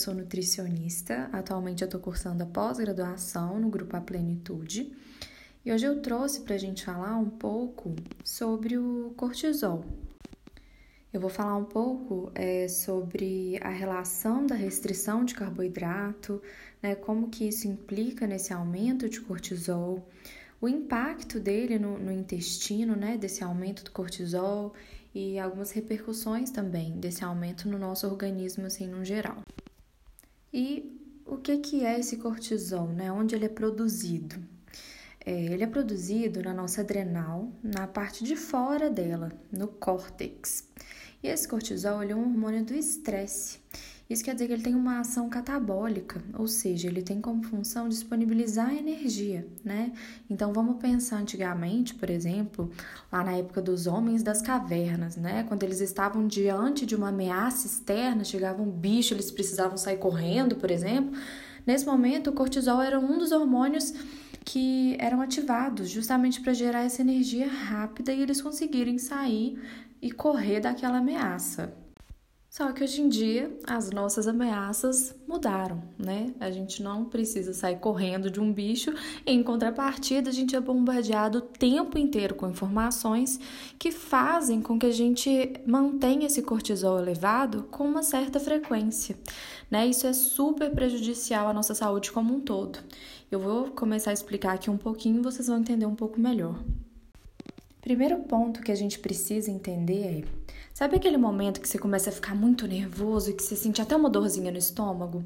sou nutricionista, atualmente eu estou cursando a pós-graduação no Grupo A Plenitude e hoje eu trouxe para a gente falar um pouco sobre o cortisol. Eu vou falar um pouco é, sobre a relação da restrição de carboidrato, né, como que isso implica nesse aumento de cortisol, o impacto dele no, no intestino, né, desse aumento do cortisol e algumas repercussões também desse aumento no nosso organismo assim no geral. E o que que é esse cortisol, né? Onde ele é produzido? É, ele é produzido na nossa adrenal, na parte de fora dela, no córtex. E esse cortisol é um hormônio do estresse. Isso quer dizer que ele tem uma ação catabólica, ou seja, ele tem como função disponibilizar energia, né? Então vamos pensar antigamente, por exemplo, lá na época dos homens das cavernas, né? Quando eles estavam diante de uma ameaça externa, chegava um bicho, eles precisavam sair correndo, por exemplo. Nesse momento, o cortisol era um dos hormônios que eram ativados justamente para gerar essa energia rápida e eles conseguirem sair e correr daquela ameaça. Só que hoje em dia as nossas ameaças mudaram, né? A gente não precisa sair correndo de um bicho, em contrapartida, a gente é bombardeado o tempo inteiro com informações que fazem com que a gente mantenha esse cortisol elevado com uma certa frequência, né? Isso é super prejudicial à nossa saúde como um todo. Eu vou começar a explicar aqui um pouquinho vocês vão entender um pouco melhor. Primeiro ponto que a gente precisa entender é Sabe aquele momento que você começa a ficar muito nervoso e que você sente até uma dorzinha no estômago?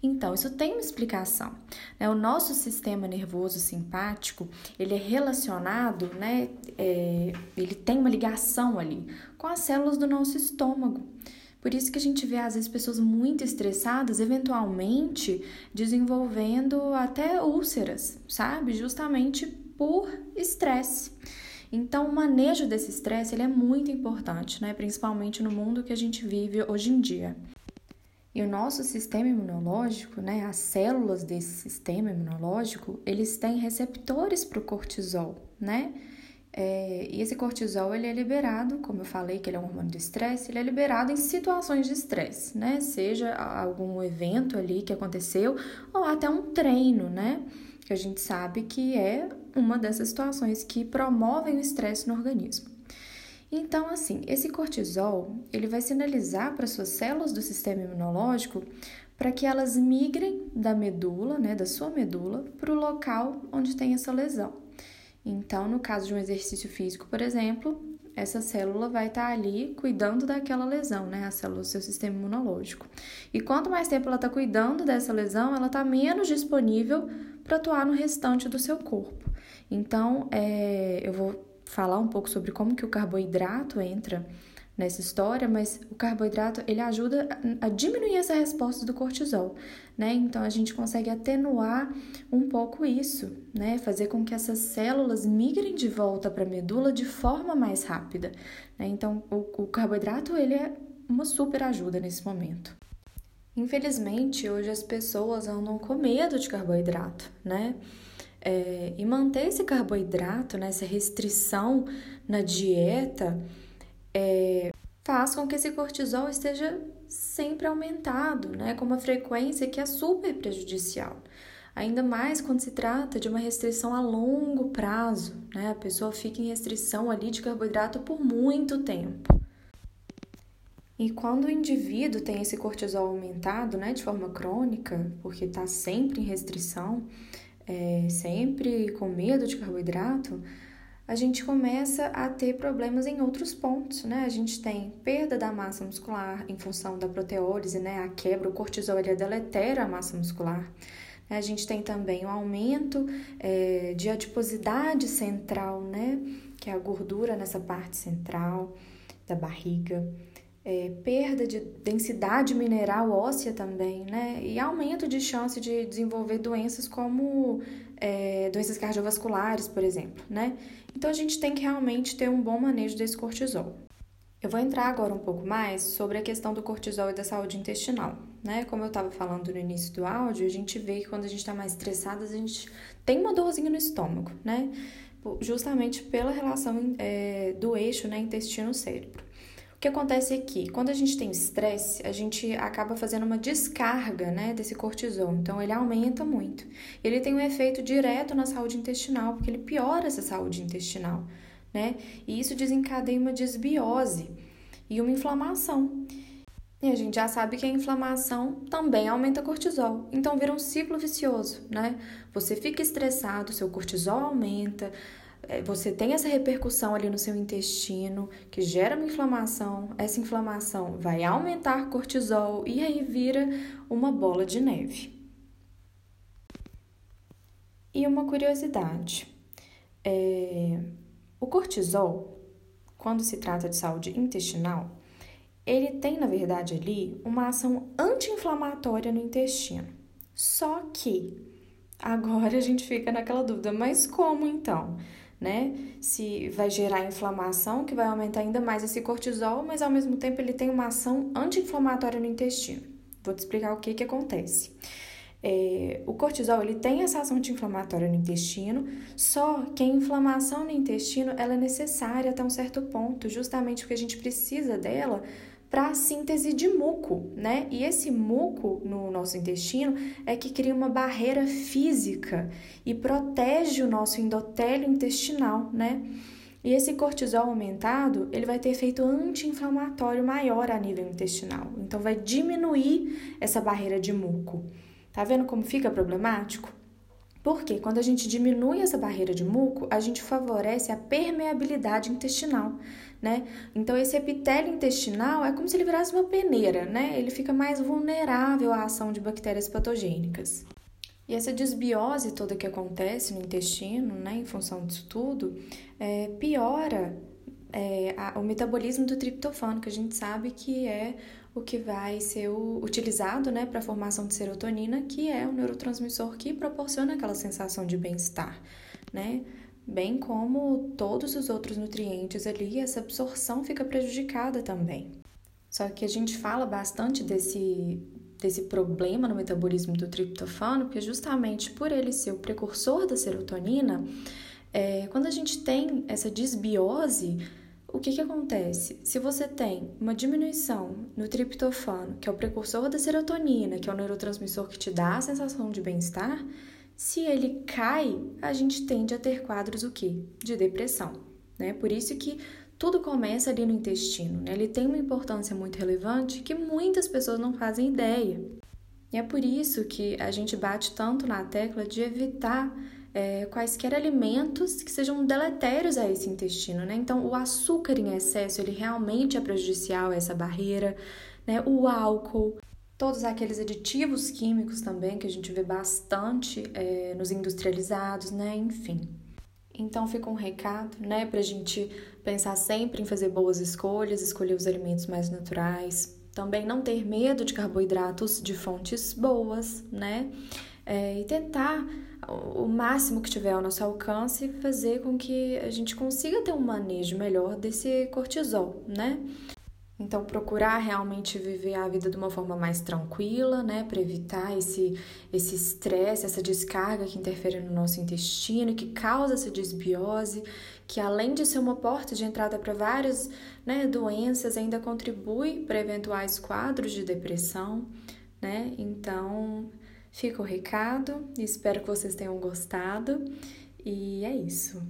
Então, isso tem uma explicação. Né? O nosso sistema nervoso simpático, ele é relacionado, né? É, ele tem uma ligação ali com as células do nosso estômago. Por isso que a gente vê, às vezes, pessoas muito estressadas, eventualmente desenvolvendo até úlceras, sabe? Justamente por estresse. Então, o manejo desse estresse ele é muito importante, né? principalmente no mundo que a gente vive hoje em dia. E o nosso sistema imunológico, né, as células desse sistema imunológico, eles têm receptores para o cortisol, né? É, e esse cortisol ele é liberado, como eu falei que ele é um hormônio do estresse, ele é liberado em situações de estresse, né? Seja algum evento ali que aconteceu ou até um treino, né? Que a gente sabe que é uma dessas situações que promovem o estresse no organismo. Então, assim, esse cortisol, ele vai sinalizar para suas células do sistema imunológico para que elas migrem da medula, né, da sua medula, para o local onde tem essa lesão. Então, no caso de um exercício físico, por exemplo, essa célula vai estar ali cuidando daquela lesão, né? A célula do seu sistema imunológico. E quanto mais tempo ela está cuidando dessa lesão, ela está menos disponível para atuar no restante do seu corpo. Então, é, eu vou falar um pouco sobre como que o carboidrato entra nessa história, mas o carboidrato ele ajuda a diminuir essa resposta do cortisol, né? Então a gente consegue atenuar um pouco isso, né? Fazer com que essas células migrem de volta para a medula de forma mais rápida, né? Então o, o carboidrato ele é uma super ajuda nesse momento. Infelizmente, hoje as pessoas andam com medo de carboidrato, né? É, e manter esse carboidrato, né, essa restrição na dieta, é, faz com que esse cortisol esteja sempre aumentado, né, com uma frequência que é super prejudicial. Ainda mais quando se trata de uma restrição a longo prazo, né? A pessoa fica em restrição ali de carboidrato por muito tempo. E quando o indivíduo tem esse cortisol aumentado, né, de forma crônica, porque está sempre em restrição, é, sempre com medo de carboidrato, a gente começa a ter problemas em outros pontos, né? A gente tem perda da massa muscular em função da proteólise, né? A quebra, o cortisol ele deletera a massa muscular. A gente tem também o aumento é, de adiposidade central, né? Que é a gordura nessa parte central da barriga é, perda de densidade mineral óssea também, né? E aumento de chance de desenvolver doenças como é, doenças cardiovasculares, por exemplo, né? Então a gente tem que realmente ter um bom manejo desse cortisol. Eu vou entrar agora um pouco mais sobre a questão do cortisol e da saúde intestinal, né? Como eu estava falando no início do áudio, a gente vê que quando a gente está mais estressado, a gente tem uma dorzinha no estômago, né? Justamente pela relação é, do eixo, né, intestino-cérebro. Que acontece aqui? Quando a gente tem estresse, a gente acaba fazendo uma descarga né, desse cortisol. Então, ele aumenta muito. Ele tem um efeito direto na saúde intestinal, porque ele piora essa saúde intestinal. Né? E isso desencadeia uma desbiose e uma inflamação. E a gente já sabe que a inflamação também aumenta cortisol. Então vira um ciclo vicioso, né? Você fica estressado, seu cortisol aumenta, é, você tem essa repercussão ali no seu intestino que gera uma inflamação, essa inflamação vai aumentar cortisol e aí vira uma bola de neve. E uma curiosidade: é, o cortisol, quando se trata de saúde intestinal, ele tem na verdade ali uma ação anti-inflamatória no intestino. Só que agora a gente fica naquela dúvida, mas como então? Né? Se vai gerar inflamação, que vai aumentar ainda mais esse cortisol, mas ao mesmo tempo ele tem uma ação anti-inflamatória no intestino. Vou te explicar o que que acontece. É, o cortisol ele tem essa ação anti-inflamatória no intestino, só que a inflamação no intestino ela é necessária até um certo ponto, justamente porque a gente precisa dela para a síntese de muco, né? E esse muco no nosso intestino é que cria uma barreira física e protege o nosso endotélio intestinal, né? E esse cortisol aumentado, ele vai ter efeito anti-inflamatório maior a nível intestinal. Então vai diminuir essa barreira de muco. Tá vendo como fica problemático? Porque quando a gente diminui essa barreira de muco, a gente favorece a permeabilidade intestinal, né? Então esse epitélio intestinal é como se ele virasse uma peneira, né? Ele fica mais vulnerável à ação de bactérias patogênicas. E essa desbiose toda que acontece no intestino, né, em função disso tudo, é, piora é, a, o metabolismo do triptofano, que a gente sabe que é o que vai ser o, utilizado né, para a formação de serotonina, que é o neurotransmissor que proporciona aquela sensação de bem-estar, né? Bem como todos os outros nutrientes ali, essa absorção fica prejudicada também. Só que a gente fala bastante desse, desse problema no metabolismo do triptofano, porque justamente por ele ser o precursor da serotonina, é, quando a gente tem essa desbiose, o que, que acontece? Se você tem uma diminuição no triptofano, que é o precursor da serotonina, que é o neurotransmissor que te dá a sensação de bem-estar, se ele cai, a gente tende a ter quadros o quê? De depressão, né? Por isso que tudo começa ali no intestino, né? Ele tem uma importância muito relevante que muitas pessoas não fazem ideia. E é por isso que a gente bate tanto na tecla de evitar é, quaisquer alimentos que sejam deletérios a esse intestino, né? Então, o açúcar em excesso, ele realmente é prejudicial a essa barreira, né? O álcool, todos aqueles aditivos químicos também que a gente vê bastante é, nos industrializados, né? Enfim. Então fica um recado, né, pra gente pensar sempre em fazer boas escolhas, escolher os alimentos mais naturais, também não ter medo de carboidratos de fontes boas, né? É, e tentar o máximo que tiver ao nosso alcance fazer com que a gente consiga ter um manejo melhor desse cortisol, né? Então, procurar realmente viver a vida de uma forma mais tranquila, né, para evitar esse esse estresse, essa descarga que interfere no nosso intestino, que causa essa desbiose, que além de ser uma porta de entrada para várias né, doenças, ainda contribui para eventuais quadros de depressão, né? Então, fica o recado, espero que vocês tenham gostado e é isso.